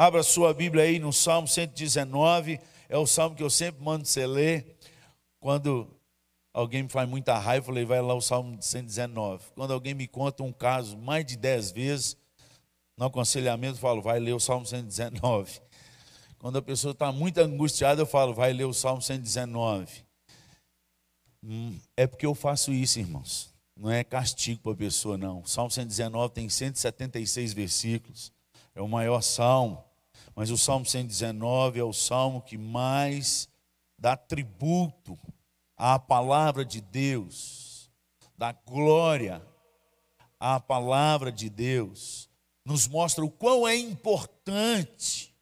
Abra sua Bíblia aí no Salmo 119, é o salmo que eu sempre mando você ler. Quando alguém me faz muita raiva, eu falei, vai lá o Salmo 119. Quando alguém me conta um caso mais de dez vezes, no aconselhamento, eu falo, vai ler o Salmo 119. Quando a pessoa está muito angustiada, eu falo, vai ler o Salmo 119. Hum, é porque eu faço isso, irmãos. Não é castigo para a pessoa, não. O Salmo 119 tem 176 versículos. É o maior salmo. Mas o Salmo 119 é o salmo que mais dá tributo à palavra de Deus, dá glória à palavra de Deus, nos mostra o quão é importante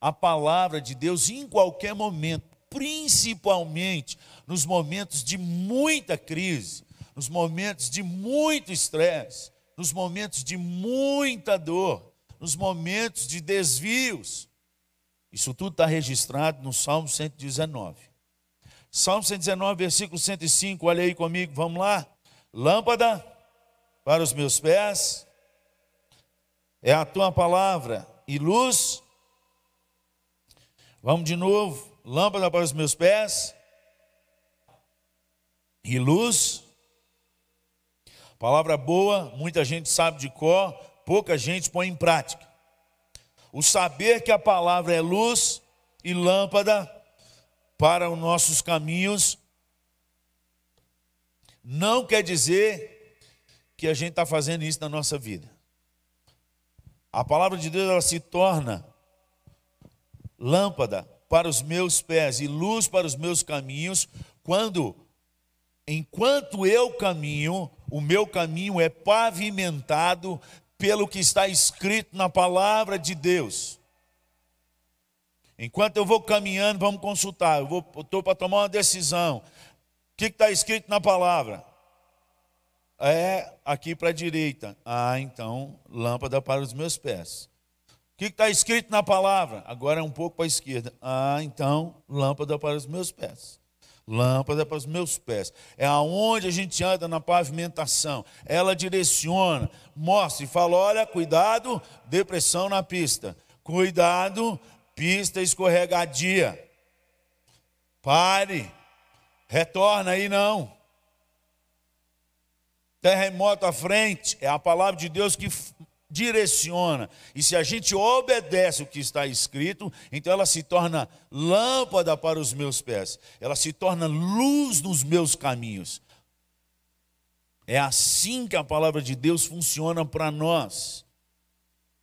a palavra de Deus em qualquer momento, principalmente nos momentos de muita crise, nos momentos de muito estresse, nos momentos de muita dor, nos momentos de desvios. Isso tudo está registrado no Salmo 119. Salmo 119, versículo 105, olha aí comigo, vamos lá. Lâmpada para os meus pés é a tua palavra e luz Vamos de novo. Lâmpada para os meus pés e luz. Palavra boa, muita gente sabe de cor, pouca gente põe em prática. O saber que a palavra é luz e lâmpada para os nossos caminhos não quer dizer que a gente está fazendo isso na nossa vida. A palavra de Deus ela se torna lâmpada para os meus pés e luz para os meus caminhos, quando, enquanto eu caminho, o meu caminho é pavimentado pelo que está escrito na palavra de Deus. Enquanto eu vou caminhando, vamos consultar. Eu estou para tomar uma decisão. O que está escrito na palavra? É aqui para a direita. Ah, então, lâmpada para os meus pés que está escrito na palavra? Agora é um pouco para a esquerda. Ah, então, lâmpada para os meus pés. Lâmpada para os meus pés. É aonde a gente anda na pavimentação. Ela direciona, mostra e fala: olha, cuidado, depressão na pista. Cuidado, pista escorregadia. Pare, retorna aí não. Terremoto à frente, é a palavra de Deus que direciona. E se a gente obedece o que está escrito, então ela se torna lâmpada para os meus pés, ela se torna luz nos meus caminhos. É assim que a palavra de Deus funciona para nós.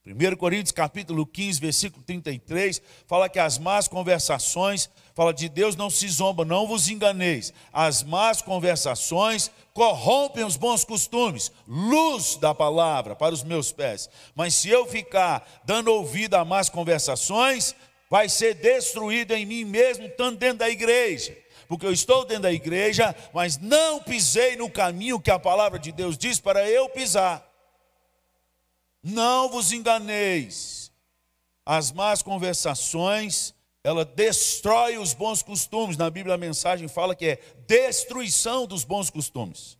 1 Coríntios capítulo 15, versículo 33, fala que as más conversações, fala de Deus não se zomba, não vos enganeis. As más conversações corrompem os bons costumes, luz da palavra para os meus pés. Mas se eu ficar dando ouvido a más conversações, vai ser destruído em mim mesmo, estando dentro da igreja. Porque eu estou dentro da igreja, mas não pisei no caminho que a palavra de Deus diz para eu pisar. Não vos enganeis. As más conversações, ela destrói os bons costumes. Na Bíblia a mensagem fala que é destruição dos bons costumes.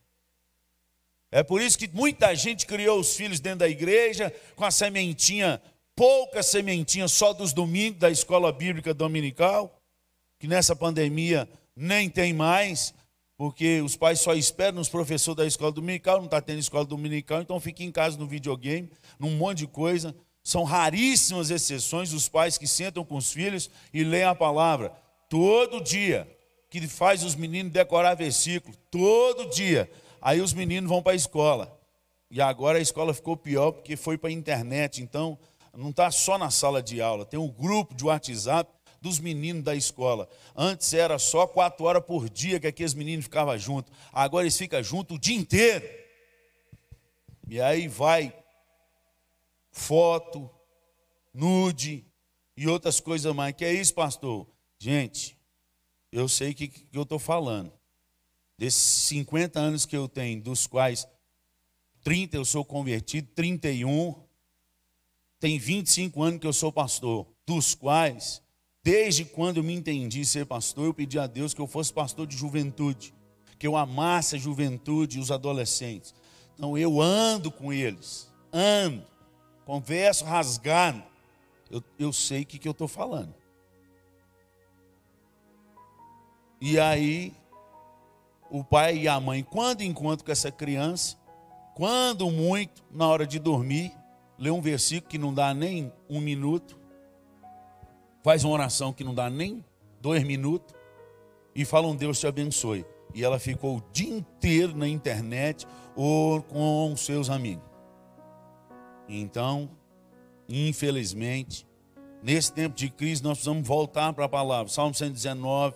É por isso que muita gente criou os filhos dentro da igreja com a sementinha, pouca sementinha só dos domingos da escola bíblica dominical, que nessa pandemia nem tem mais, porque os pais só esperam os professores da escola dominical, não está tendo escola dominical, então fica em casa no videogame, num monte de coisa. São raríssimas exceções os pais que sentam com os filhos e leem a palavra todo dia, que faz os meninos decorar versículo todo dia. Aí os meninos vão para a escola. E agora a escola ficou pior porque foi para a internet, então não está só na sala de aula, tem um grupo de WhatsApp dos meninos da escola. Antes era só quatro horas por dia que aqueles meninos ficavam juntos. Agora eles ficam juntos o dia inteiro. E aí vai foto, nude e outras coisas mais. Que é isso, pastor? Gente, eu sei o que, que eu estou falando. Desses 50 anos que eu tenho, dos quais 30 eu sou convertido, 31, tem 25 anos que eu sou pastor, dos quais Desde quando eu me entendi ser pastor, eu pedi a Deus que eu fosse pastor de juventude, que eu amasse a juventude e os adolescentes. Então eu ando com eles, ando, converso rasgado, eu, eu sei o que, que eu estou falando. E aí, o pai e a mãe, quando encontram com essa criança, quando muito, na hora de dormir, lê um versículo que não dá nem um minuto, faz uma oração que não dá nem dois minutos, e fala um Deus te abençoe. E ela ficou o dia inteiro na internet ou com seus amigos. Então, infelizmente, nesse tempo de crise, nós precisamos voltar para a palavra. Salmo 119,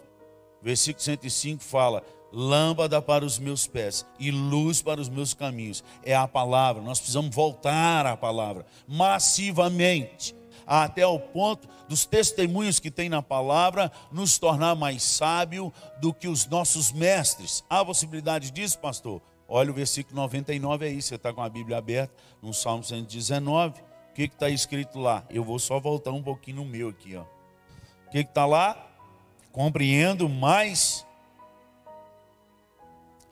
versículo 105 fala: Lâmpada para os meus pés e luz para os meus caminhos. É a palavra, nós precisamos voltar à palavra massivamente, até o ponto dos testemunhos que tem na palavra nos tornar mais sábio do que os nossos mestres. Há possibilidade disso, pastor? Olha o versículo 99 aí, você está com a Bíblia aberta, no Salmo 119. O que está escrito lá? Eu vou só voltar um pouquinho no meu aqui. Ó. O que está lá? Compreendo mais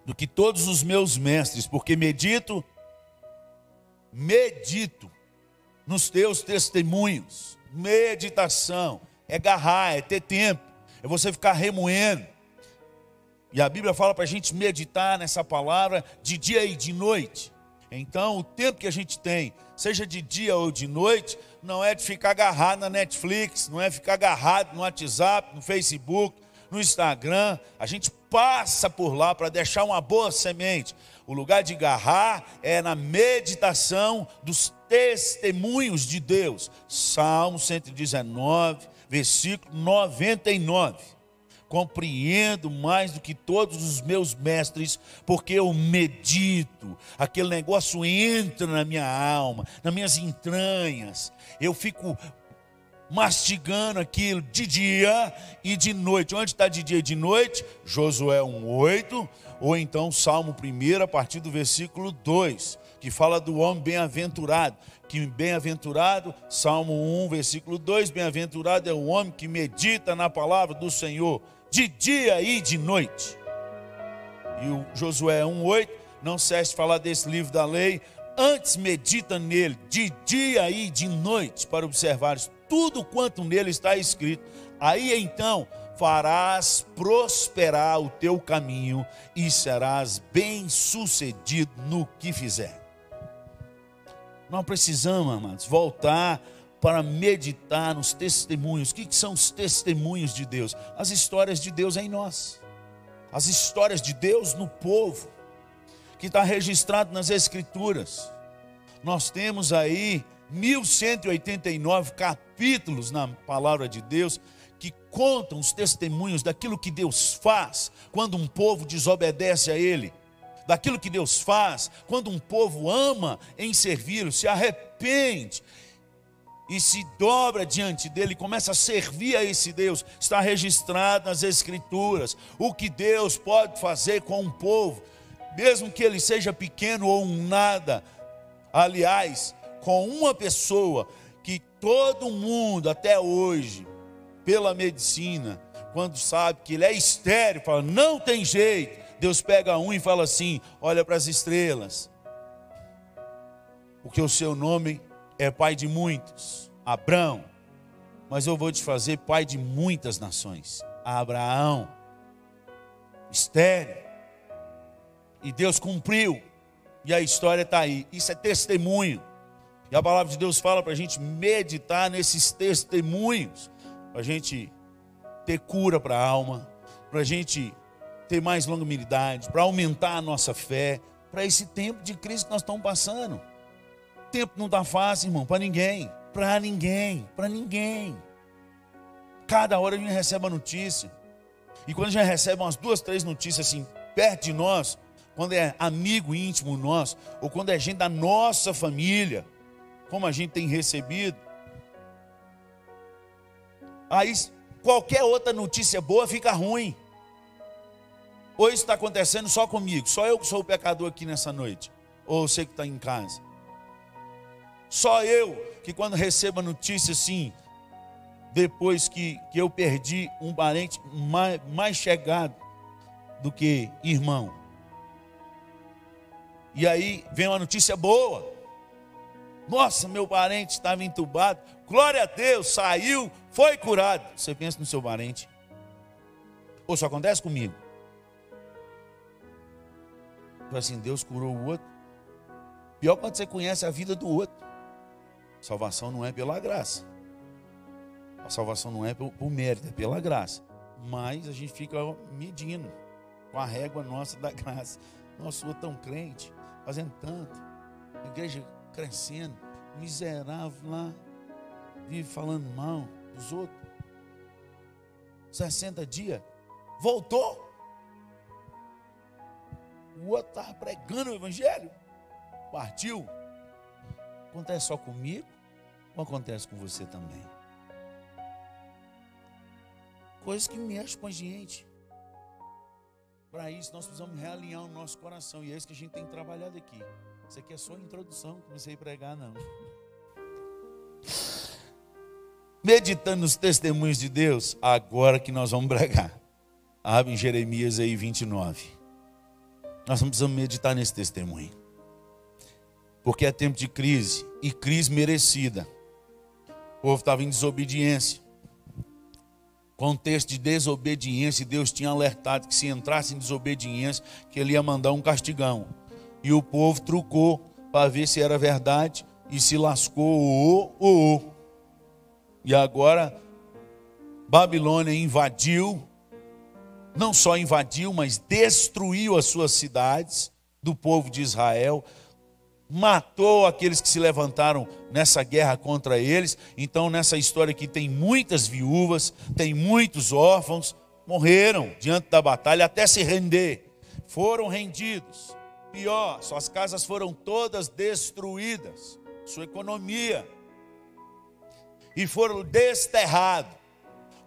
do que todos os meus mestres, porque medito, medito nos teus testemunhos. Meditação é agarrar, é ter tempo, é você ficar remoendo. E a Bíblia fala para a gente meditar nessa palavra de dia e de noite. Então, o tempo que a gente tem, seja de dia ou de noite, não é de ficar agarrado na Netflix, não é ficar agarrado no WhatsApp, no Facebook, no Instagram. A gente passa por lá para deixar uma boa semente. O lugar de agarrar é na meditação dos testemunhos de Deus. Salmo 119, versículo 99 compreendo mais do que todos os meus mestres, porque eu medito, aquele negócio entra na minha alma, nas minhas entranhas, eu fico mastigando aquilo de dia e de noite. Onde está de dia e de noite? Josué 1,8, ou então Salmo 1, a partir do versículo 2, que fala do homem bem-aventurado. Que bem-aventurado, Salmo 1, versículo 2: bem-aventurado é o homem que medita na palavra do Senhor de dia e de noite. E o Josué 1,8 não cesse falar desse livro da lei, antes medita nele de dia e de noite, para observar tudo quanto nele está escrito. Aí então farás prosperar o teu caminho e serás bem-sucedido no que fizer. Nós precisamos, amados, voltar para meditar nos testemunhos. O que são os testemunhos de Deus? As histórias de Deus em nós, as histórias de Deus no povo, que está registrado nas Escrituras. Nós temos aí 1189 capítulos na palavra de Deus que contam os testemunhos daquilo que Deus faz quando um povo desobedece a Ele, daquilo que Deus faz quando um povo ama em servi-lo, se arrepende e se dobra diante dele, começa a servir a esse Deus, está registrado nas Escrituras. O que Deus pode fazer com um povo, mesmo que ele seja pequeno ou um nada. Aliás, com uma pessoa que todo mundo até hoje, pela medicina, quando sabe que ele é estéreo, fala: não tem jeito. Deus pega um e fala assim: olha para as estrelas, porque o seu nome é pai de muitos, Abraão, mas eu vou te fazer pai de muitas nações. Abraão, estéreo, e Deus cumpriu, e a história está aí. Isso é testemunho. E a palavra de Deus fala para a gente meditar nesses testemunhos, para a gente ter cura para a alma, para a gente ter mais longanimidade, para aumentar a nossa fé, para esse tempo de crise que nós estamos passando tempo não está fácil, irmão, para ninguém. Para ninguém, para ninguém. Cada hora a gente recebe uma notícia. E quando a gente recebe umas duas, três notícias assim, perto de nós, quando é amigo íntimo nosso, ou quando é gente da nossa família, como a gente tem recebido, aí qualquer outra notícia boa fica ruim. Ou isso está acontecendo só comigo, só eu que sou o pecador aqui nessa noite, ou você que está em casa. Só eu que quando recebo a notícia assim, depois que, que eu perdi um parente mais, mais chegado do que irmão. E aí vem uma notícia boa. Nossa, meu parente estava entubado. Glória a Deus, saiu, foi curado. Você pensa no seu parente? Ou só acontece comigo? Assim, Deus curou o outro. Pior quando você conhece a vida do outro. Salvação não é pela graça. A salvação não é por, por mérito, é pela graça. Mas a gente fica medindo com a régua nossa da graça. Nossa, sou tão crente, fazendo tanto. A igreja crescendo, miserável lá, vive falando mal dos outros. 60 dias, voltou. O outro estava pregando o evangelho, partiu. Acontece só comigo ou acontece com você também? Coisas que mexem com a gente. Para isso, nós precisamos realinhar o nosso coração. E é isso que a gente tem trabalhado aqui. Isso aqui é só introdução, comecei a pregar, não. Meditando nos testemunhos de Deus, agora que nós vamos pregar. Abre em Jeremias aí 29. Nós precisamos meditar nesse testemunho. Porque é tempo de crise, e crise merecida. O povo estava em desobediência contexto de desobediência, Deus tinha alertado que se entrasse em desobediência, que ele ia mandar um castigão. E o povo trucou para ver se era verdade e se lascou o o, o. E agora Babilônia invadiu, não só invadiu, mas destruiu as suas cidades do povo de Israel, matou aqueles que se levantaram nessa guerra contra eles. Então, nessa história aqui, tem muitas viúvas, tem muitos órfãos, morreram diante da batalha até se render. Foram rendidos. Pior, suas casas foram todas destruídas, sua economia. E foram desterrados.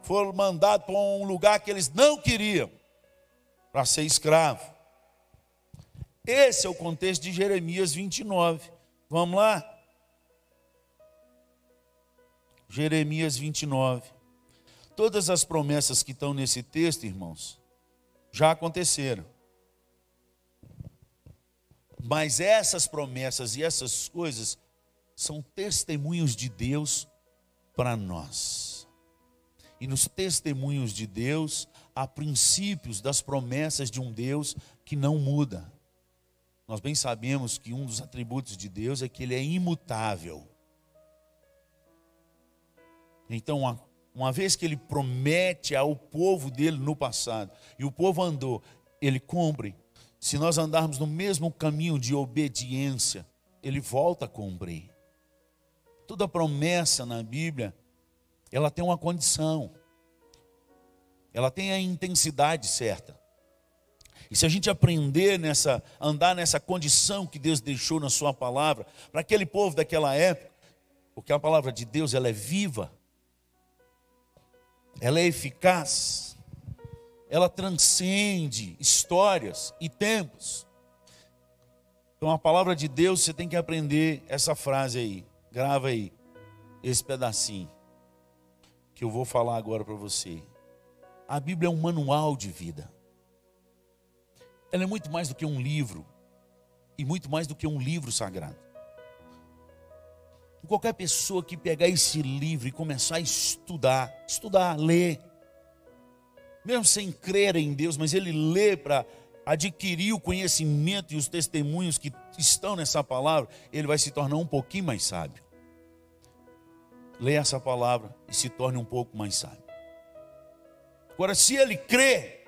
Foram mandados para um lugar que eles não queriam, para ser escravo. Esse é o contexto de Jeremias 29. Vamos lá? Jeremias 29. Todas as promessas que estão nesse texto, irmãos, já aconteceram. Mas essas promessas e essas coisas são testemunhos de Deus para nós. E nos testemunhos de Deus há princípios das promessas de um Deus que não muda. Nós bem sabemos que um dos atributos de Deus é que ele é imutável. Então, uma, vez que ele promete ao povo dele no passado, e o povo andou, ele cumpre. Se nós andarmos no mesmo caminho de obediência, ele volta a cumprir. Toda promessa na Bíblia, ela tem uma condição. Ela tem a intensidade certa. E se a gente aprender nessa, andar nessa condição que Deus deixou na sua palavra, para aquele povo daquela época, porque a palavra de Deus ela é viva, ela é eficaz, ela transcende histórias e tempos. Então a palavra de Deus, você tem que aprender essa frase aí, grava aí, esse pedacinho, que eu vou falar agora para você. A Bíblia é um manual de vida. Ela é muito mais do que um livro e muito mais do que um livro sagrado. Qualquer pessoa que pegar esse livro e começar a estudar, estudar, ler, mesmo sem crer em Deus, mas ele lê para adquirir o conhecimento e os testemunhos que estão nessa palavra, ele vai se tornar um pouquinho mais sábio. Lê essa palavra e se torne um pouco mais sábio. Agora, se ele crê,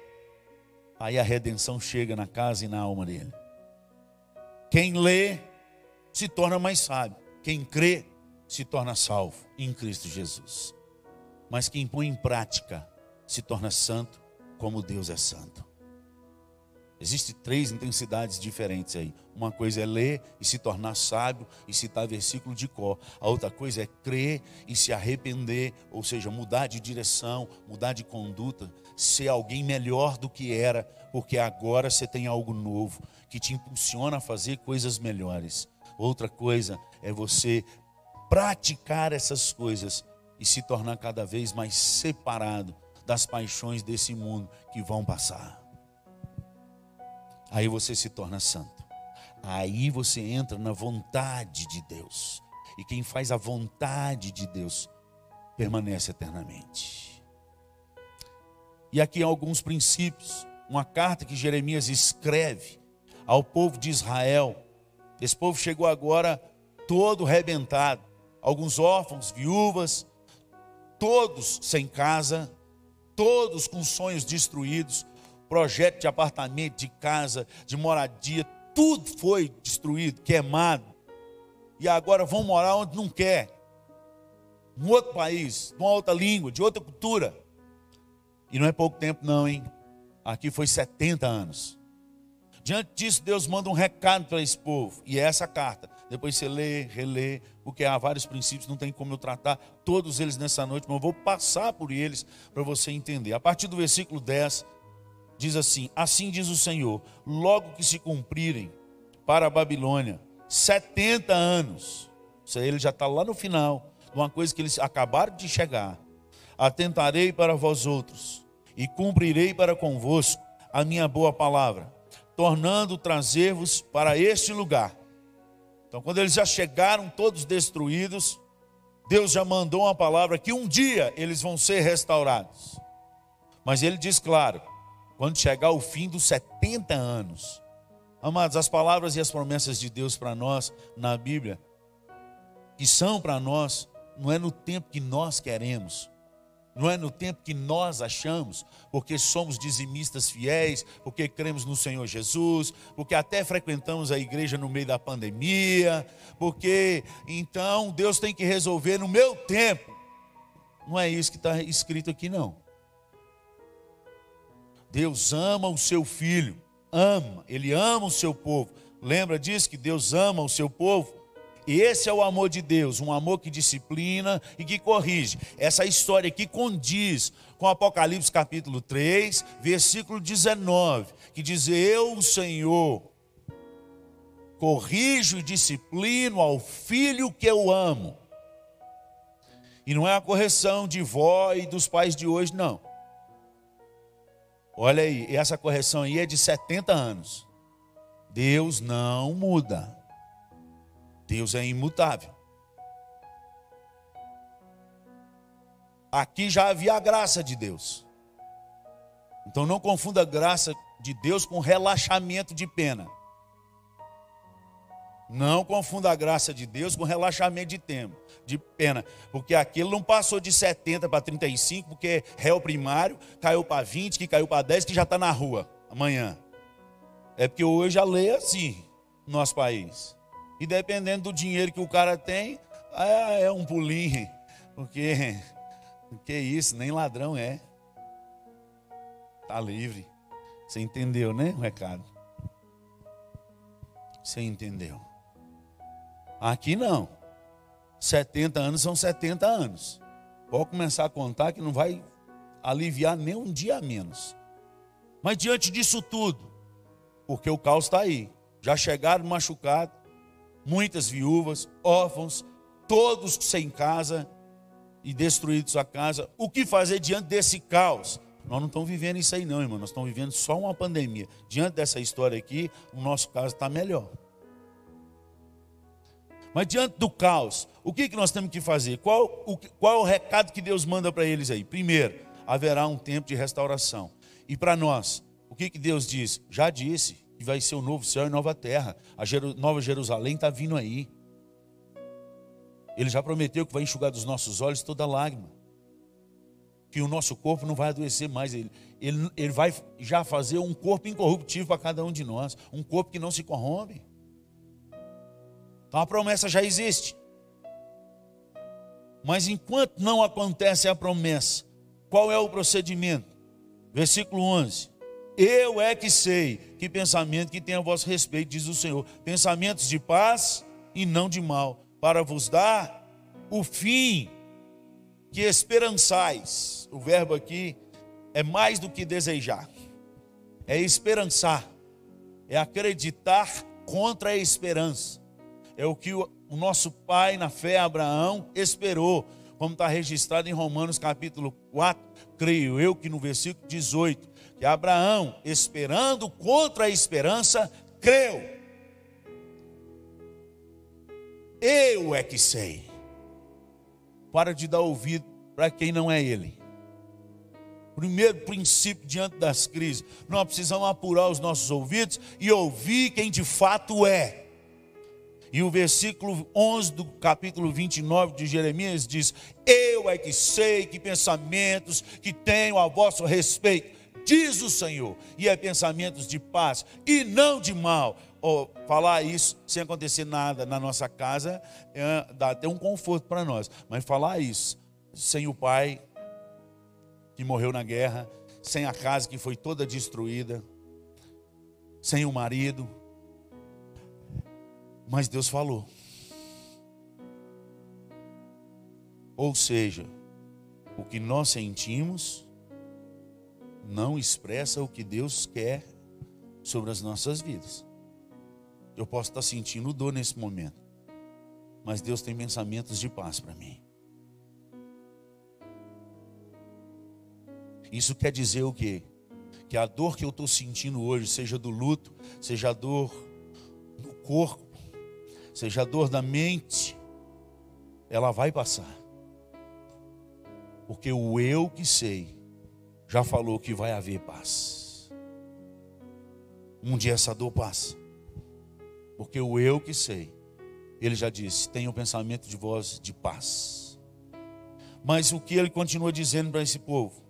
aí a redenção chega na casa e na alma dele. Quem lê se torna mais sábio, quem crê se torna salvo em Cristo Jesus. Mas quem põe em prática se torna santo, como Deus é santo. Existem três intensidades diferentes aí. Uma coisa é ler e se tornar sábio e citar versículo de cor. A outra coisa é crer e se arrepender, ou seja, mudar de direção, mudar de conduta, ser alguém melhor do que era, porque agora você tem algo novo que te impulsiona a fazer coisas melhores. Outra coisa é você praticar essas coisas e se tornar cada vez mais separado das paixões desse mundo que vão passar. Aí você se torna santo. Aí você entra na vontade de Deus. E quem faz a vontade de Deus permanece eternamente. E aqui alguns princípios, uma carta que Jeremias escreve ao povo de Israel. Esse povo chegou agora todo rebentado, alguns órfãos, viúvas, todos sem casa, todos com sonhos destruídos, projeto de apartamento, de casa, de moradia, tudo foi destruído, queimado. E agora vão morar onde não quer. Em outro país, de uma outra língua, de outra cultura. E não é pouco tempo não, hein? Aqui foi 70 anos. Diante disso, Deus manda um recado para esse povo. E é essa carta. Depois você lê, relê, porque há vários princípios, não tem como eu tratar todos eles nessa noite, mas eu vou passar por eles para você entender. A partir do versículo 10, diz assim: Assim diz o Senhor, logo que se cumprirem para a Babilônia 70 anos, ele já está lá no final, uma coisa que eles acabaram de chegar. Atentarei para vós outros e cumprirei para convosco a minha boa palavra, tornando trazer-vos para este lugar então, quando eles já chegaram todos destruídos, Deus já mandou uma palavra que um dia eles vão ser restaurados. Mas ele diz claro, quando chegar o fim dos 70 anos. Amados, as palavras e as promessas de Deus para nós na Bíblia, que são para nós, não é no tempo que nós queremos, não é no tempo que nós achamos, porque somos dizimistas fiéis, porque cremos no Senhor Jesus, porque até frequentamos a igreja no meio da pandemia, porque então Deus tem que resolver no meu tempo. Não é isso que está escrito aqui, não. Deus ama o seu filho, ama, ele ama o seu povo. Lembra disso que Deus ama o seu povo? E esse é o amor de Deus, um amor que disciplina e que corrige. Essa história aqui condiz com Apocalipse capítulo 3, versículo 19, que diz: Eu, o Senhor, corrijo e disciplino ao filho que eu amo. E não é a correção de vó e dos pais de hoje, não. Olha aí, essa correção aí é de 70 anos. Deus não muda. Deus é imutável. Aqui já havia a graça de Deus. Então não confunda graça de Deus com relaxamento de pena. Não confunda a graça de Deus com relaxamento de tempo, de pena, porque aquilo não passou de 70 para 35, porque réu primário caiu para 20, que caiu para 10, que já está na rua amanhã. É porque hoje a lei é assim no nosso país. E dependendo do dinheiro que o cara tem, é, é um pulinho. Porque, que isso, nem ladrão é. Está livre. Você entendeu, né? O recado. Você entendeu. Aqui não. 70 anos são 70 anos. Pode começar a contar que não vai aliviar nem um dia a menos. Mas diante disso tudo, porque o caos está aí, já chegaram machucados, muitas viúvas, órfãos, todos sem casa e destruídos a casa. O que fazer diante desse caos? Nós não estamos vivendo isso aí, não, irmão. Nós estamos vivendo só uma pandemia. Diante dessa história aqui, o nosso caso está melhor. Mas diante do caos, o que, que nós temos que fazer? Qual o, qual o recado que Deus manda para eles aí? Primeiro, haverá um tempo de restauração. E para nós, o que, que Deus diz? Já disse que vai ser o um novo céu e nova terra. A Jeru Nova Jerusalém está vindo aí. Ele já prometeu que vai enxugar dos nossos olhos toda lágrima. Que o nosso corpo não vai adoecer mais. Ele, ele, ele vai já fazer um corpo incorruptível para cada um de nós. Um corpo que não se corrompe. Então a promessa já existe. Mas enquanto não acontece a promessa, qual é o procedimento? Versículo 11. Eu é que sei que pensamento que tem a vosso respeito, diz o Senhor. Pensamentos de paz e não de mal, para vos dar o fim que esperançais. O verbo aqui é mais do que desejar, é esperançar, é acreditar contra a esperança. É o que o, nosso pai na fé, Abraão, esperou, como está registrado em Romanos capítulo 4, creio eu que no versículo 18 que Abraão, esperando contra a esperança, creu. Eu é que sei. Para de dar ouvido para quem não é Ele. Primeiro princípio diante das crises, nós precisamos apurar os nossos ouvidos e ouvir quem de fato é. E o versículo 11 do capítulo 29 de Jeremias diz: Eu é que sei que pensamentos que tenho a vosso respeito, diz o Senhor, e é pensamentos de paz e não de mal. Oh, falar isso sem acontecer nada na nossa casa é, dá até um conforto para nós, mas falar isso sem o pai que morreu na guerra, sem a casa que foi toda destruída, sem o marido, mas Deus falou. Ou seja, o que nós sentimos não expressa o que Deus quer sobre as nossas vidas. Eu posso estar sentindo dor nesse momento, mas Deus tem pensamentos de paz para mim. Isso quer dizer o quê? Que a dor que eu estou sentindo hoje, seja do luto, seja a dor no corpo, seja a dor da mente, ela vai passar. Porque o eu que sei já falou que vai haver paz. Um dia essa dor passa. Porque o eu que sei, ele já disse: tenha o pensamento de voz de paz. Mas o que ele continua dizendo para esse povo?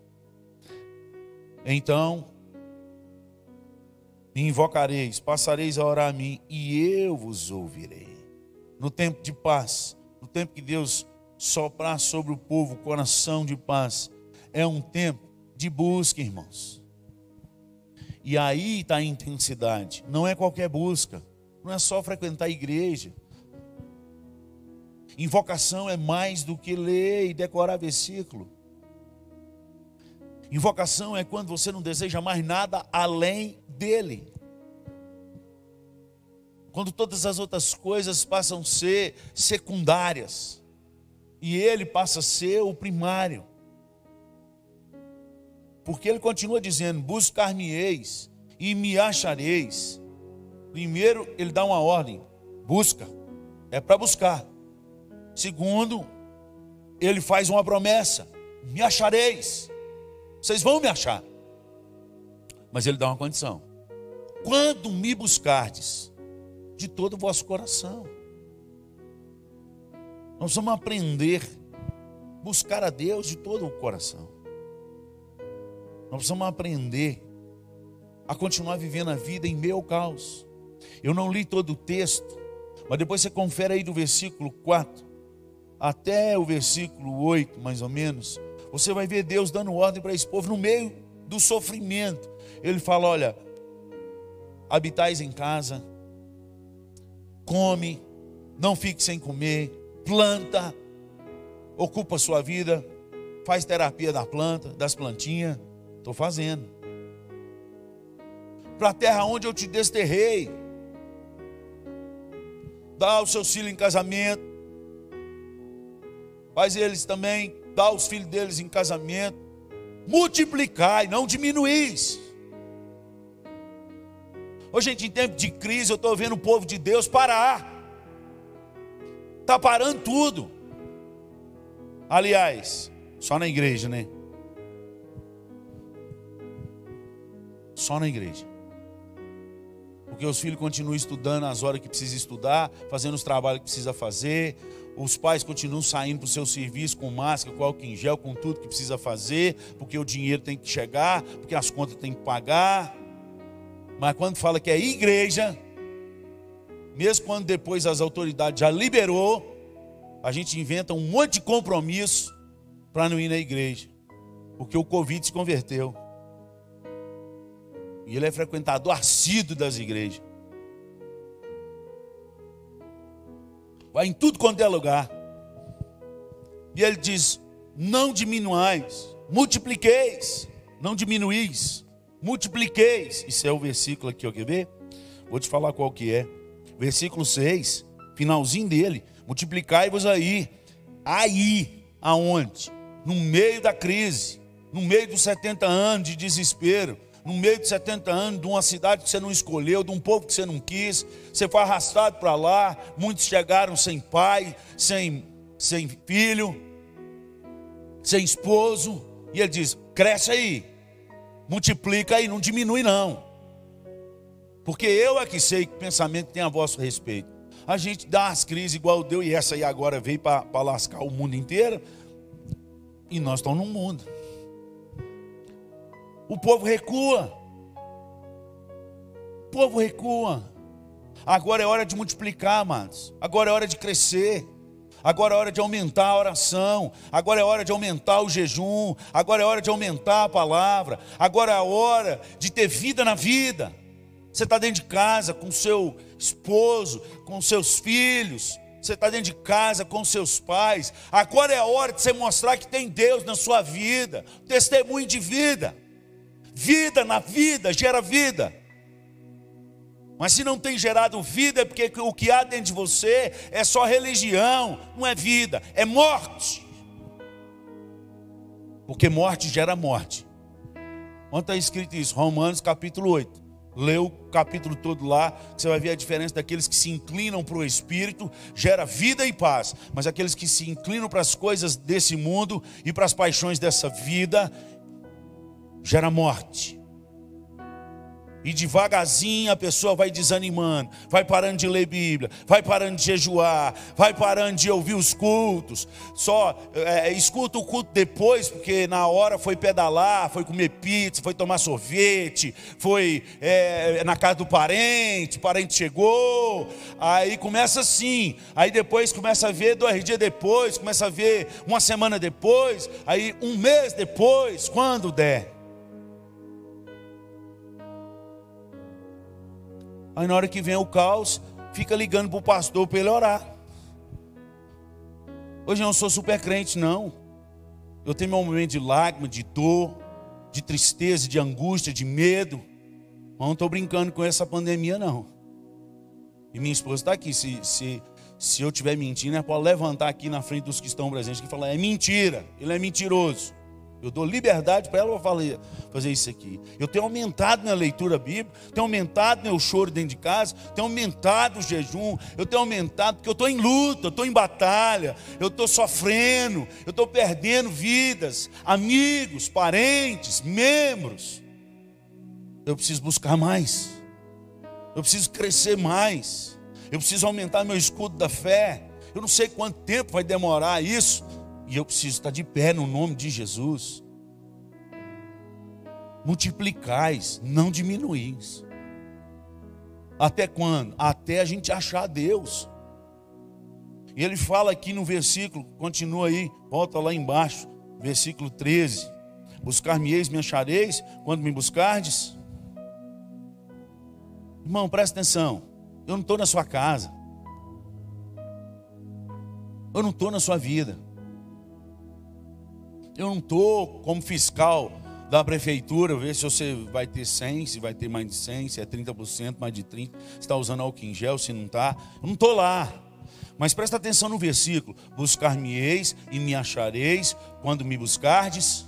Então me invocareis, passareis a orar a mim, e eu vos ouvirei. No tempo de paz, no tempo que Deus soprar sobre o povo coração de paz, é um tempo de busca, irmãos. E aí está a intensidade. Não é qualquer busca, não é só frequentar a igreja. Invocação é mais do que ler e decorar versículo. Invocação é quando você não deseja mais nada além dele. Quando todas as outras coisas passam a ser secundárias e ele passa a ser o primário. Porque ele continua dizendo: Buscar-me-eis e me achareis. Primeiro, ele dá uma ordem: busca, é para buscar. Segundo, ele faz uma promessa: Me achareis. Vocês vão me achar. Mas ele dá uma condição. Quando me buscardes de todo o vosso coração. Nós vamos aprender a buscar a Deus de todo o coração. Nós precisamos aprender a continuar vivendo a vida em ao caos. Eu não li todo o texto, mas depois você confere aí do versículo 4 até o versículo 8, mais ou menos. Você vai ver Deus dando ordem para esse povo no meio do sofrimento. Ele fala: olha, habitais em casa, come, não fique sem comer, planta, ocupa a sua vida, faz terapia da planta, das plantinhas. Estou fazendo. Para a terra onde eu te desterrei. Dá o seu filho em casamento. Faz eles também dá os filhos deles em casamento, multiplicai, não diminuís. Hoje, gente, em tempo de crise, eu estou vendo o povo de Deus parar. Está parando tudo. Aliás, só na igreja, né? Só na igreja. Porque os filhos continuam estudando as horas que precisa estudar, fazendo os trabalhos que precisa fazer, os pais continuam saindo para o seu serviço com máscara, com álcool em gel, com tudo que precisa fazer, porque o dinheiro tem que chegar, porque as contas tem que pagar. Mas quando fala que é igreja, mesmo quando depois as autoridades já liberou, a gente inventa um monte de compromisso para não ir na igreja. Porque o Covid se converteu. E ele é frequentador assíduo das igrejas. vai em tudo quanto é lugar. E ele diz: não diminuais, multipliqueis, não diminuís, multipliqueis. Isso é o versículo aqui, ó, quer ver? Vou te falar qual que é. Versículo 6, finalzinho dele. Multiplicai-vos aí. Aí, aonde? No meio da crise, no meio dos 70 anos de desespero, no meio de 70 anos, de uma cidade que você não escolheu, de um povo que você não quis, você foi arrastado para lá, muitos chegaram sem pai, sem, sem filho, sem esposo, e ele diz: cresce aí, multiplica aí, não diminui não, porque eu é que sei que pensamento tem a vosso respeito. A gente dá as crises igual deu, e essa aí agora veio para lascar o mundo inteiro, e nós estamos no mundo. O povo recua. O povo recua. Agora é hora de multiplicar, amados. Agora é hora de crescer. Agora é hora de aumentar a oração. Agora é hora de aumentar o jejum. Agora é hora de aumentar a palavra. Agora é hora de ter vida na vida. Você está dentro de casa com seu esposo, com seus filhos. Você está dentro de casa com seus pais. Agora é a hora de você mostrar que tem Deus na sua vida. Testemunho de vida. Vida na vida gera vida. Mas se não tem gerado vida, é porque o que há dentro de você é só religião, não é vida, é morte. Porque morte gera morte. Onde está escrito isso? Romanos capítulo 8. Lê o capítulo todo lá, você vai ver a diferença daqueles que se inclinam para o Espírito, gera vida e paz. Mas aqueles que se inclinam para as coisas desse mundo e para as paixões dessa vida, gera morte. E devagarzinho a pessoa vai desanimando, vai parando de ler Bíblia, vai parando de jejuar, vai parando de ouvir os cultos. Só é, escuta o culto depois, porque na hora foi pedalar, foi comer pizza, foi tomar sorvete, foi é, na casa do parente, parente chegou. Aí começa assim, aí depois começa a ver dois dias depois, começa a ver uma semana depois, aí um mês depois, quando der. Aí na hora que vem o caos, fica ligando para o pastor para ele orar. Hoje eu não sou super crente, não. Eu tenho meu momento de lágrima, de dor, de tristeza, de angústia, de medo. Mas não estou brincando com essa pandemia, não. E minha esposa está aqui. Se, se, se eu estiver mentindo, pode levantar aqui na frente dos que estão presentes e falar: é mentira, ele é mentiroso. Eu dou liberdade para ela fazer, fazer isso aqui. Eu tenho aumentado minha leitura bíblica, tenho aumentado meu choro dentro de casa, tenho aumentado o jejum, eu tenho aumentado, porque eu estou em luta, eu estou em batalha, eu estou sofrendo, eu estou perdendo vidas, amigos, parentes, membros. Eu preciso buscar mais, eu preciso crescer mais, eu preciso aumentar meu escudo da fé. Eu não sei quanto tempo vai demorar isso, e eu preciso estar de pé no nome de Jesus. Multiplicais, não diminuís. Até quando? Até a gente achar Deus. E ele fala aqui no versículo, continua aí, volta lá embaixo, versículo 13: Buscar-me-eis, me achareis, quando me buscardes. Irmão, presta atenção. Eu não estou na sua casa. Eu não estou na sua vida. Eu não estou como fiscal da prefeitura, ver se você vai ter 100, se vai ter mais de 100, se é 30%, mais de 30%, se está usando álcool em gel, se não está. Eu não estou lá. Mas presta atenção no versículo: Buscar-me-eis e me achareis quando me buscardes.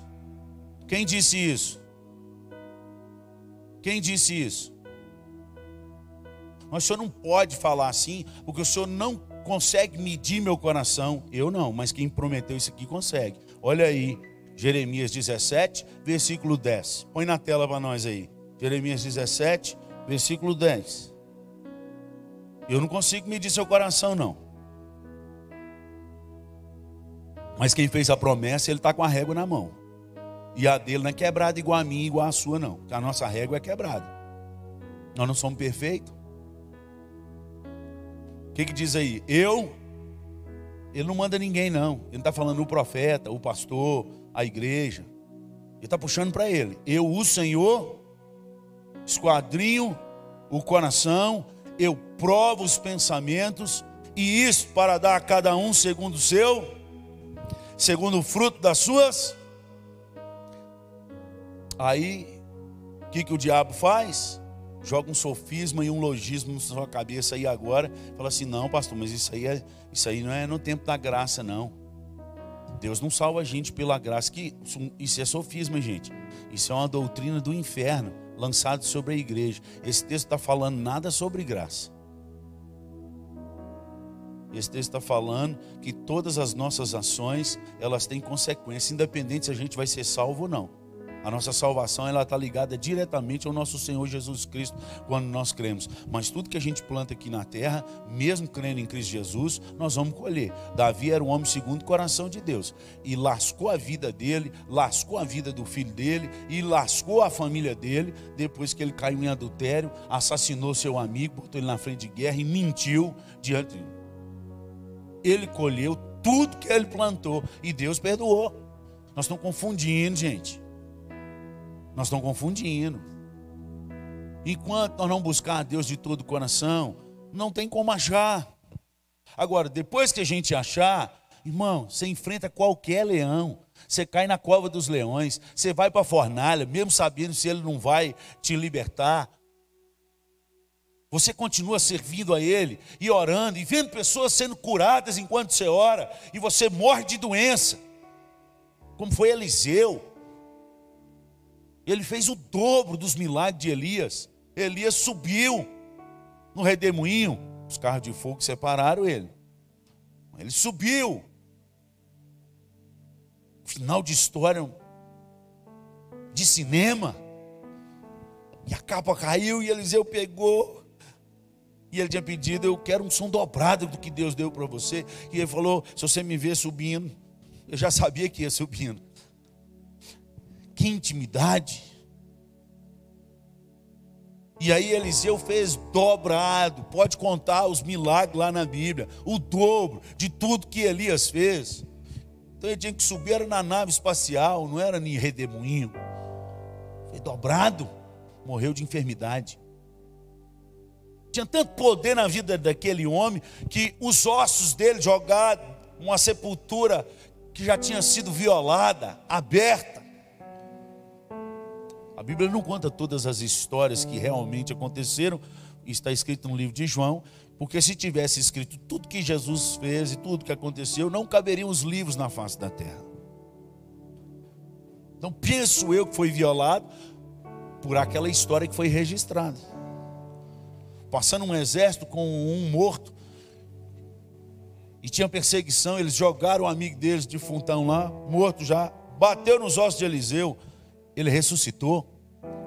Quem disse isso? Quem disse isso? Mas o senhor não pode falar assim, porque o senhor não consegue medir meu coração. Eu não, mas quem prometeu isso aqui consegue. Olha aí, Jeremias 17, versículo 10. Põe na tela para nós aí. Jeremias 17, versículo 10. Eu não consigo medir seu coração, não. Mas quem fez a promessa, ele está com a régua na mão. E a dele não é quebrada igual a minha, igual a sua, não. Porque a nossa régua é quebrada. Nós não somos perfeitos. O que, que diz aí? Eu ele não manda ninguém, não. Ele não está falando o profeta, o pastor, a igreja. Ele está puxando para ele. Eu, o Senhor, esquadrinho o coração, eu provo os pensamentos, e isso para dar a cada um segundo o seu, segundo o fruto das suas. Aí, o que, que o diabo faz? joga um sofisma e um logismo na sua cabeça aí agora, fala assim: "Não, pastor, mas isso aí é isso aí não é no tempo da graça não. Deus não salva a gente pela graça que isso é sofisma, gente. Isso é uma doutrina do inferno. lançado sobre a igreja. Esse texto está falando nada sobre graça. Esse texto está falando que todas as nossas ações elas têm consequência, independente se a gente vai ser salvo ou não. A nossa salvação ela está ligada diretamente ao nosso Senhor Jesus Cristo quando nós cremos. Mas tudo que a gente planta aqui na terra, mesmo crendo em Cristo Jesus, nós vamos colher. Davi era um homem segundo o coração de Deus e lascou a vida dele, lascou a vida do filho dele e lascou a família dele depois que ele caiu em adultério, assassinou seu amigo, botou ele na frente de guerra e mentiu diante. Ele colheu tudo que ele plantou e Deus perdoou. Nós estamos confundindo, gente. Nós estamos confundindo. Enquanto nós não buscar a Deus de todo o coração, não tem como achar. Agora, depois que a gente achar, irmão, você enfrenta qualquer leão. Você cai na cova dos leões, você vai para a fornalha, mesmo sabendo se ele não vai te libertar. Você continua servindo a Ele e orando e vendo pessoas sendo curadas enquanto você ora, e você morre de doença, como foi Eliseu. Ele fez o dobro dos milagres de Elias. Elias subiu no redemoinho. Os carros de fogo separaram ele. Ele subiu. Final de história de cinema. E a capa caiu e Eliseu pegou. E ele tinha pedido: Eu quero um som dobrado do que Deus deu para você. E ele falou: Se você me ver subindo, eu já sabia que ia subindo. Intimidade. E aí Eliseu fez dobrado, pode contar os milagres lá na Bíblia, o dobro de tudo que Elias fez. Então ele tinha que subir era na nave espacial, não era nem redemoinho. Foi dobrado, morreu de enfermidade. Tinha tanto poder na vida daquele homem que os ossos dele jogados, uma sepultura que já tinha sido violada, aberta. A Bíblia não conta todas as histórias que realmente aconteceram, está escrito no livro de João, porque se tivesse escrito tudo que Jesus fez e tudo que aconteceu, não caberiam os livros na face da terra. Então penso eu que foi violado por aquela história que foi registrada. Passando um exército com um morto, e tinha perseguição, eles jogaram o amigo deles de funtão lá, morto já, bateu nos ossos de Eliseu ele ressuscitou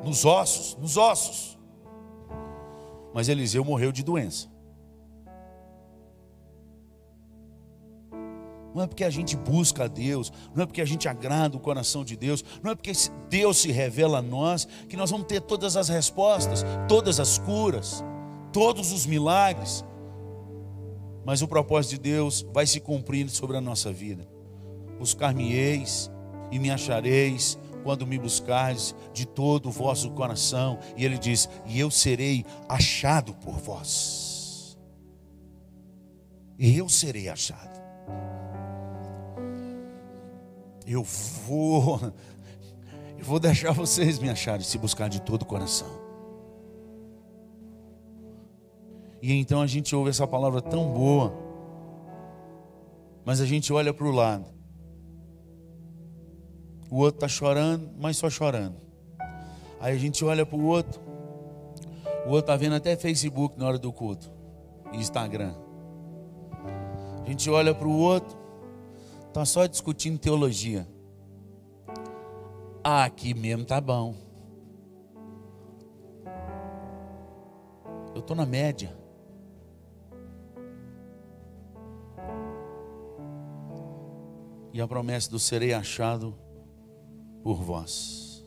nos ossos, nos ossos. Mas Eliseu morreu de doença. Não é porque a gente busca a Deus, não é porque a gente agrada o coração de Deus, não é porque Deus se revela a nós que nós vamos ter todas as respostas, todas as curas, todos os milagres. Mas o propósito de Deus vai se cumprindo sobre a nossa vida. Buscar-me-eis e me achareis quando me buscares de todo o vosso coração. E ele diz: E eu serei achado por vós. E eu serei achado. Eu vou, eu vou deixar vocês me acharem se buscar de todo o coração. E então a gente ouve essa palavra tão boa, mas a gente olha para o lado o outro está chorando, mas só chorando. Aí a gente olha para o outro, o outro está vendo até Facebook na hora do culto, Instagram. A gente olha para o outro, está só discutindo teologia. Ah, aqui mesmo tá bom. Eu estou na média. E a promessa do serei achado por vós.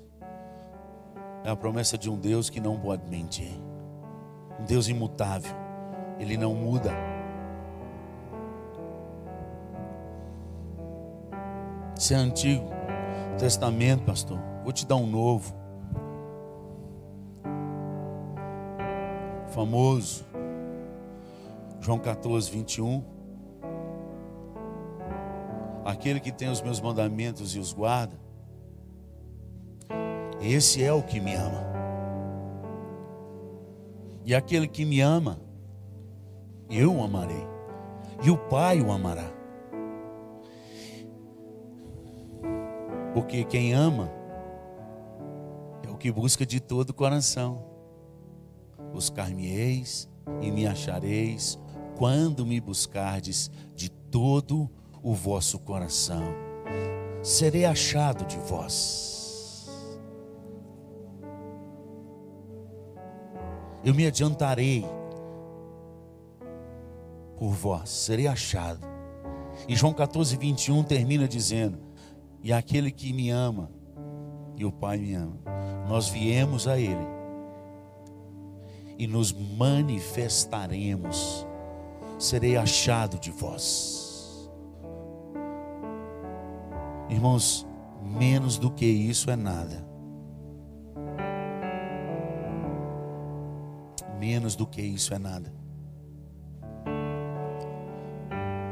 É a promessa de um Deus que não pode mentir. Um Deus imutável. Ele não muda. Isso é Antigo Testamento, pastor. Vou te dar um novo. Famoso. João 14, 21. Aquele que tem os meus mandamentos e os guarda, esse é o que me ama. E aquele que me ama, eu o amarei. E o Pai o amará. Porque quem ama é o que busca de todo o coração. Buscar-me-eis e me achareis quando me buscardes de todo o vosso coração. Serei achado de vós. Eu me adiantarei por vós, serei achado. E João 14, 21 termina dizendo: E aquele que me ama, e o Pai me ama, nós viemos a Ele e nos manifestaremos, serei achado de vós. Irmãos, menos do que isso é nada. Menos do que isso é nada.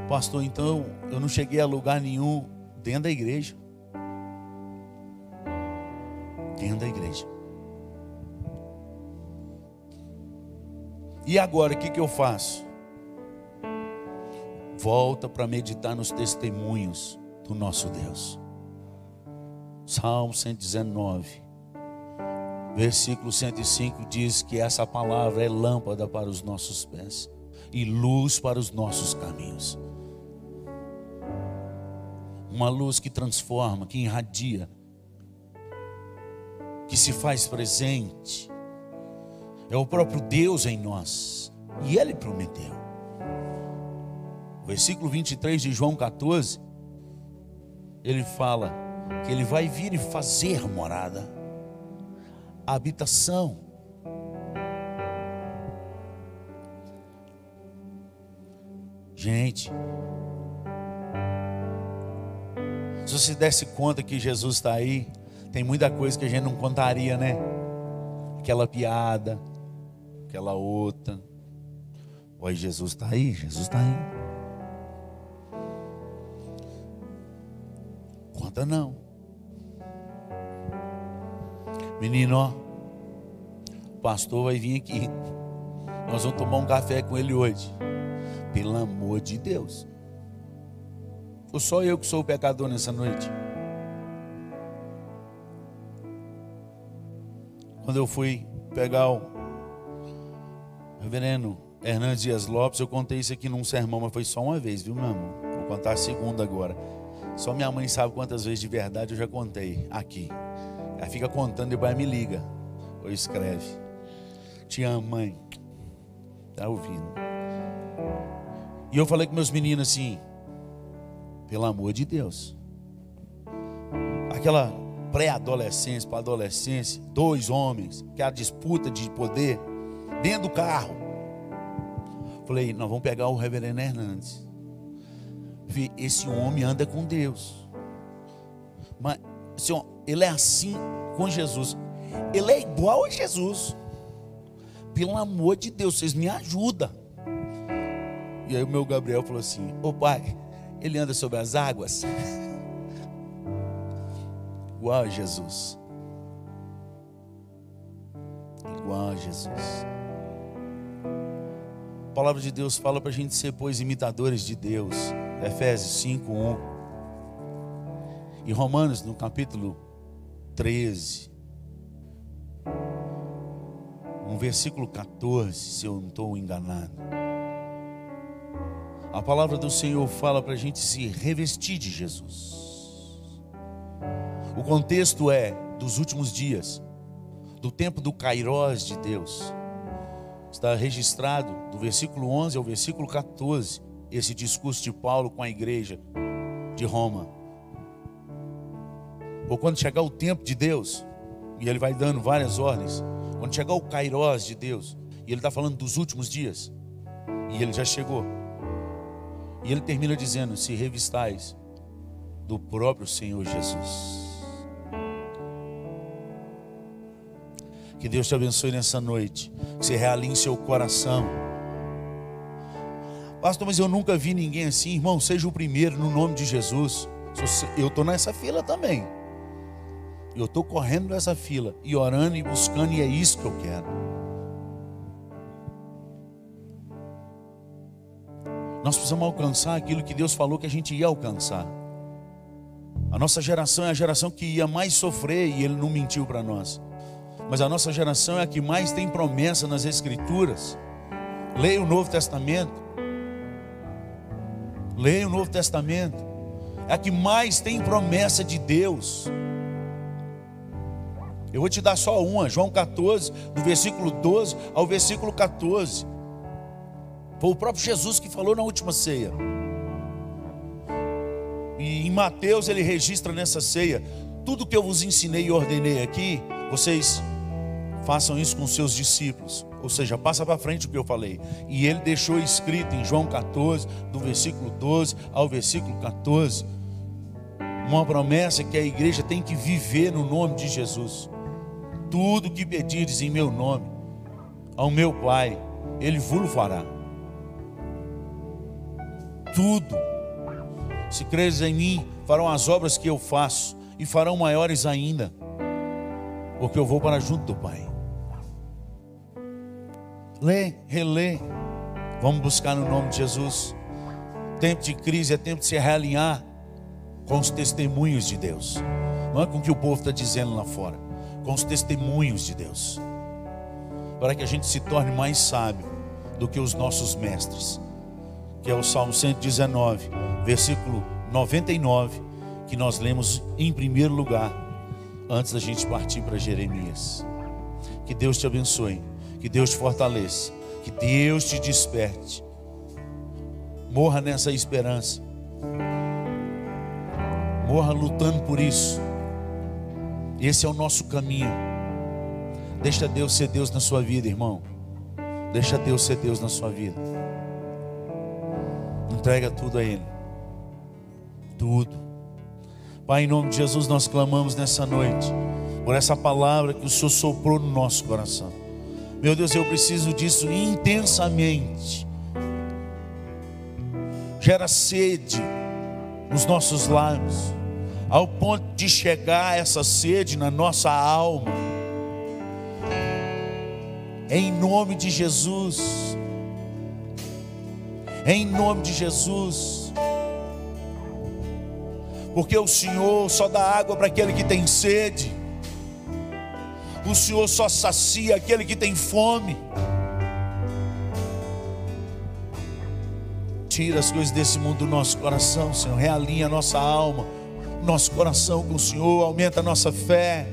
Pastor, então eu não cheguei a lugar nenhum dentro da igreja. Dentro da igreja. E agora, o que, que eu faço? Volta para meditar nos testemunhos do nosso Deus. Salmo 119, versículo 105 diz que essa palavra é lâmpada para os nossos pés e luz para os nossos caminhos uma luz que transforma, que irradia, que se faz presente. É o próprio Deus em nós. E Ele prometeu. Versículo 23 de João 14, ele fala que ele vai vir e fazer morada, habitação. Gente, Se você desse conta que Jesus está aí, tem muita coisa que a gente não contaria, né? Aquela piada, aquela outra. Oi, Jesus está aí, Jesus está aí. Conta não. Menino, ó, o pastor vai vir aqui. Nós vamos tomar um café com ele hoje. Pelo amor de Deus. Ou só eu que sou o pecador nessa noite? Quando eu fui pegar o reverendo Hernandes Dias Lopes, eu contei isso aqui num sermão, mas foi só uma vez, viu, meu amor? Vou contar a segunda agora. Só minha mãe sabe quantas vezes de verdade eu já contei aqui. Ela fica contando e depois me liga. Ou escreve. Te amo, mãe. Tá ouvindo? E eu falei com meus meninos assim: pelo amor de Deus. Aquela pré-adolescência para adolescência, dois homens, que a disputa de poder dentro do carro. Falei, nós vamos pegar o reverendo Hernandes. Esse homem anda com Deus. Mas assim, ele é assim com Jesus. Ele é igual a Jesus. Pelo amor de Deus, vocês me ajudam. E aí o meu Gabriel falou assim: Ô pai, ele anda sobre as águas. Igual a Jesus. Igual a Jesus. A palavra de Deus fala para a gente ser, pois, imitadores de Deus. Efésios 5, 1. E Romanos, no capítulo 13, no versículo 14, se eu não estou enganado. A palavra do Senhor fala para a gente se revestir de Jesus. O contexto é dos últimos dias, do tempo do Kairós de Deus. Está registrado do versículo 11 ao versículo 14, esse discurso de Paulo com a igreja de Roma. Ou quando chegar o tempo de Deus, e ele vai dando várias ordens, quando chegar o Kairós de Deus, e ele está falando dos últimos dias, e ele já chegou. E ele termina dizendo: Se revistais do próprio Senhor Jesus. Que Deus te abençoe nessa noite. Que você realinhe seu coração. Pastor, mas eu nunca vi ninguém assim. Irmão, seja o primeiro no nome de Jesus. Eu estou nessa fila também. Eu estou correndo nessa fila e orando e buscando, e é isso que eu quero. Nós precisamos alcançar aquilo que Deus falou que a gente ia alcançar. A nossa geração é a geração que ia mais sofrer e Ele não mentiu para nós. mas a nossa geração é a que mais tem promessa nas Escrituras. Leia o Novo Testamento. Leia o Novo Testamento. É a que mais tem promessa de Deus. Eu vou te dar só uma, João 14, do versículo 12 ao versículo 14. Foi o próprio Jesus que falou na última ceia. E em Mateus ele registra nessa ceia: tudo que eu vos ensinei e ordenei aqui, vocês façam isso com seus discípulos. Ou seja, passa para frente o que eu falei. E ele deixou escrito em João 14, do versículo 12 ao versículo 14, uma promessa que a igreja tem que viver no nome de Jesus. Tudo que pedires em meu nome, ao meu Pai, Ele vos fará. Tudo. Se creres em mim, farão as obras que eu faço, e farão maiores ainda, porque eu vou para junto do Pai. Lê, relê. Vamos buscar no nome de Jesus. Tempo de crise é tempo de se realinhar com os testemunhos de Deus. Não é com o que o povo está dizendo lá fora os testemunhos de Deus, para que a gente se torne mais sábio do que os nossos mestres, que é o Salmo 119, versículo 99, que nós lemos em primeiro lugar, antes da gente partir para Jeremias. Que Deus te abençoe, que Deus te fortaleça, que Deus te desperte. Morra nessa esperança. Morra lutando por isso. Esse é o nosso caminho. Deixa Deus ser Deus na sua vida, irmão. Deixa Deus ser Deus na sua vida. Entrega tudo a Ele. Tudo. Pai, em nome de Jesus, nós clamamos nessa noite por essa palavra que o Senhor soprou no nosso coração. Meu Deus, eu preciso disso intensamente. Gera sede nos nossos lábios ao ponto de chegar essa sede na nossa alma. Em nome de Jesus. Em nome de Jesus. Porque o Senhor só dá água para aquele que tem sede. O Senhor só sacia aquele que tem fome. Tira as coisas desse mundo do nosso coração, Senhor. Realinha a nossa alma nosso coração com o Senhor, aumenta a nossa fé.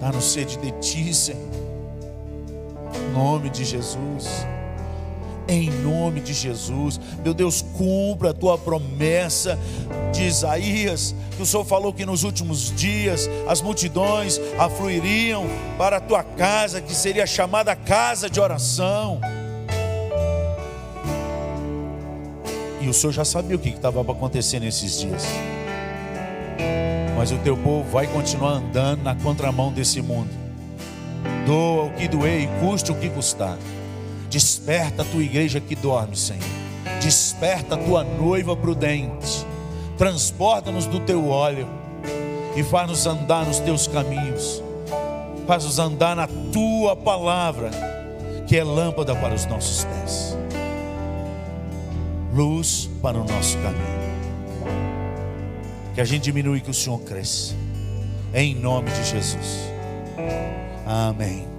Dá-nos sede de Ti, Senhor. Em nome de Jesus. Em nome de Jesus, meu Deus, cumpra a tua promessa de Isaías, que o Senhor falou que nos últimos dias as multidões afluiriam para a tua casa, que seria chamada casa de oração. E o Senhor já sabia o que estava acontecendo nesses dias mas o teu povo vai continuar andando na contramão desse mundo. Doa o que doer e custe o que custar. Desperta a tua igreja que dorme, Senhor. Desperta a tua noiva prudente. Transporta-nos do teu óleo e faz-nos andar nos teus caminhos. Faz-nos andar na tua palavra, que é lâmpada para os nossos pés, luz para o nosso caminho. Que a gente diminui, que o Senhor cresça. Em nome de Jesus. Amém.